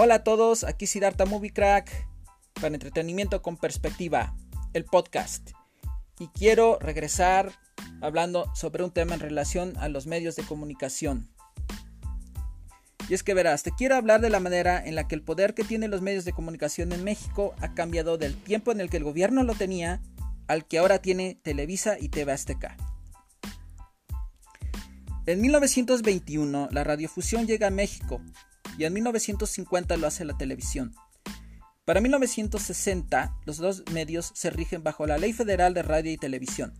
Hola a todos, aquí Siddhartha Movie Crack para entretenimiento con perspectiva, el podcast. Y quiero regresar hablando sobre un tema en relación a los medios de comunicación. Y es que verás, te quiero hablar de la manera en la que el poder que tienen los medios de comunicación en México ha cambiado del tiempo en el que el gobierno lo tenía al que ahora tiene Televisa y TV Azteca. En 1921 la radiofusión llega a México y en 1950 lo hace la televisión. Para 1960, los dos medios se rigen bajo la Ley Federal de Radio y Televisión.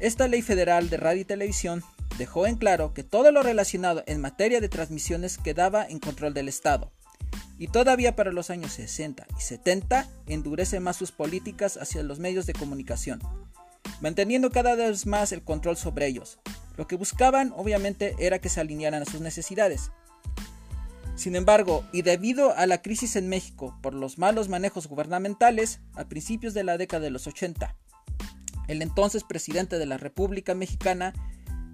Esta Ley Federal de Radio y Televisión dejó en claro que todo lo relacionado en materia de transmisiones quedaba en control del Estado. Y todavía para los años 60 y 70 endurece más sus políticas hacia los medios de comunicación, manteniendo cada vez más el control sobre ellos. Lo que buscaban obviamente era que se alinearan a sus necesidades, sin embargo, y debido a la crisis en México por los malos manejos gubernamentales a principios de la década de los 80, el entonces presidente de la República Mexicana,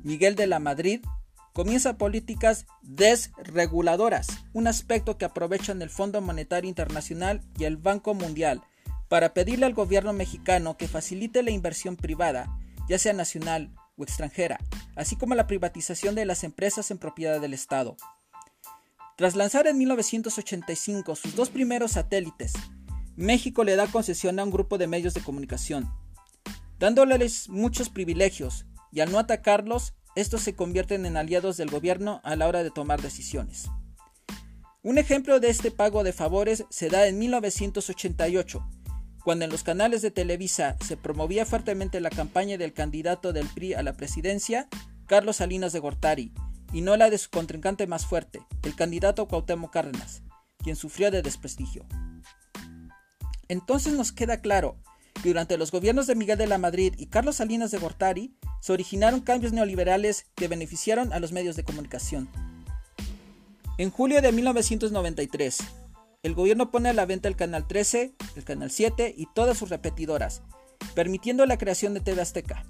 Miguel de la Madrid, comienza políticas desreguladoras, un aspecto que aprovechan el Fondo Monetario Internacional y el Banco Mundial para pedirle al gobierno mexicano que facilite la inversión privada, ya sea nacional o extranjera, así como la privatización de las empresas en propiedad del Estado. Tras lanzar en 1985 sus dos primeros satélites, México le da concesión a un grupo de medios de comunicación, dándoles muchos privilegios, y al no atacarlos, estos se convierten en aliados del gobierno a la hora de tomar decisiones. Un ejemplo de este pago de favores se da en 1988, cuando en los canales de Televisa se promovía fuertemente la campaña del candidato del PRI a la presidencia, Carlos Salinas de Gortari, y no la de su contrincante más fuerte, el candidato Cuauhtémoc Cárdenas, quien sufrió de desprestigio. Entonces nos queda claro que durante los gobiernos de Miguel de la Madrid y Carlos Salinas de Gortari se originaron cambios neoliberales que beneficiaron a los medios de comunicación. En julio de 1993, el gobierno pone a la venta el Canal 13, el Canal 7 y todas sus repetidoras, permitiendo la creación de TV Azteca.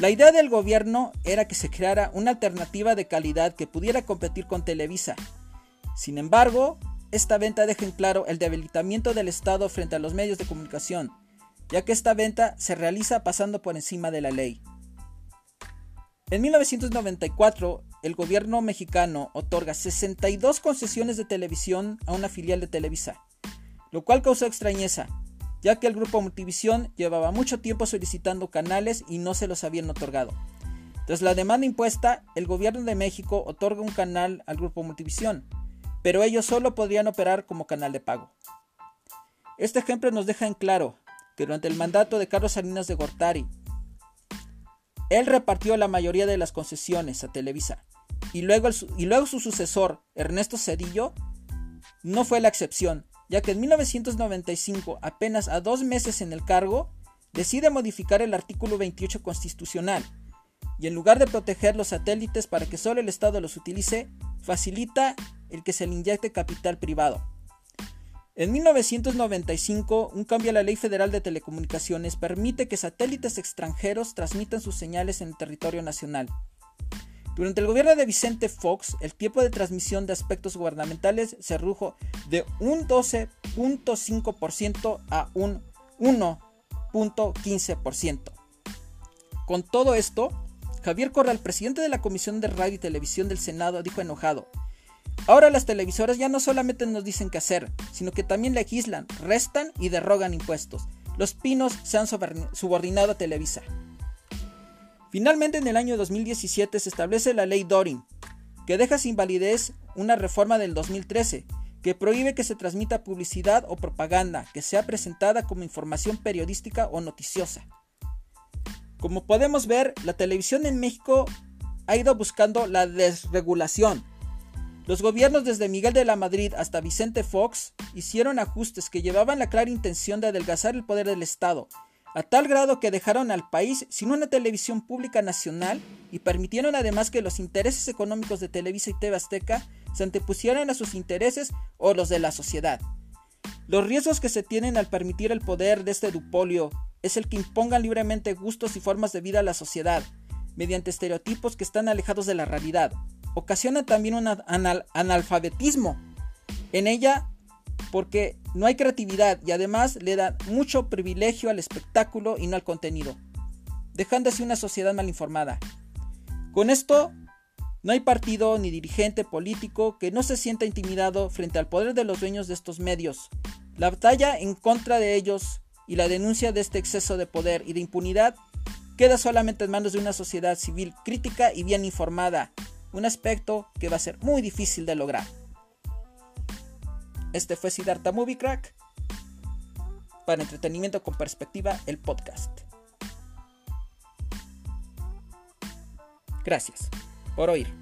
La idea del gobierno era que se creara una alternativa de calidad que pudiera competir con Televisa. Sin embargo, esta venta deja en claro el debilitamiento del Estado frente a los medios de comunicación, ya que esta venta se realiza pasando por encima de la ley. En 1994, el gobierno mexicano otorga 62 concesiones de televisión a una filial de Televisa, lo cual causó extrañeza, ya que el grupo Multivisión llevaba mucho tiempo solicitando canales y no se los habían otorgado. Tras la demanda impuesta, el gobierno de México otorga un canal al grupo Multivisión, pero ellos solo podrían operar como canal de pago. Este ejemplo nos deja en claro que durante el mandato de Carlos Salinas de Gortari, él repartió la mayoría de las concesiones a Televisa, y luego, y luego su sucesor, Ernesto Cedillo, no fue la excepción, ya que en 1995, apenas a dos meses en el cargo, decide modificar el artículo 28 constitucional y en lugar de proteger los satélites para que solo el Estado los utilice, facilita el que se le inyecte capital privado. En 1995, un cambio a la Ley Federal de Telecomunicaciones permite que satélites extranjeros transmitan sus señales en el territorio nacional. Durante el gobierno de Vicente Fox, el tiempo de transmisión de aspectos gubernamentales se redujo de un 12.5% a un 1.15%. Con todo esto, Javier Corral, presidente de la Comisión de Radio y Televisión del Senado, dijo enojado, Ahora las televisoras ya no solamente nos dicen qué hacer, sino que también legislan, restan y derrogan impuestos. Los pinos se han subordinado a Televisa. Finalmente, en el año 2017 se establece la ley Dorin, que deja sin validez una reforma del 2013 que prohíbe que se transmita publicidad o propaganda que sea presentada como información periodística o noticiosa. Como podemos ver, la televisión en México ha ido buscando la desregulación. Los gobiernos desde Miguel de la Madrid hasta Vicente Fox hicieron ajustes que llevaban la clara intención de adelgazar el poder del Estado a tal grado que dejaron al país sin una televisión pública nacional y permitieron además que los intereses económicos de Televisa y TV Azteca se antepusieran a sus intereses o los de la sociedad. Los riesgos que se tienen al permitir el poder de este dupolio es el que impongan libremente gustos y formas de vida a la sociedad, mediante estereotipos que están alejados de la realidad. Ocasiona también un analfabetismo en ella porque no hay creatividad y además le dan mucho privilegio al espectáculo y no al contenido, dejando así una sociedad mal informada. Con esto, no hay partido ni dirigente político que no se sienta intimidado frente al poder de los dueños de estos medios. La batalla en contra de ellos y la denuncia de este exceso de poder y de impunidad queda solamente en manos de una sociedad civil crítica y bien informada, un aspecto que va a ser muy difícil de lograr. Este fue Siddhartha Movie Crack para entretenimiento con perspectiva, el podcast. Gracias por oír.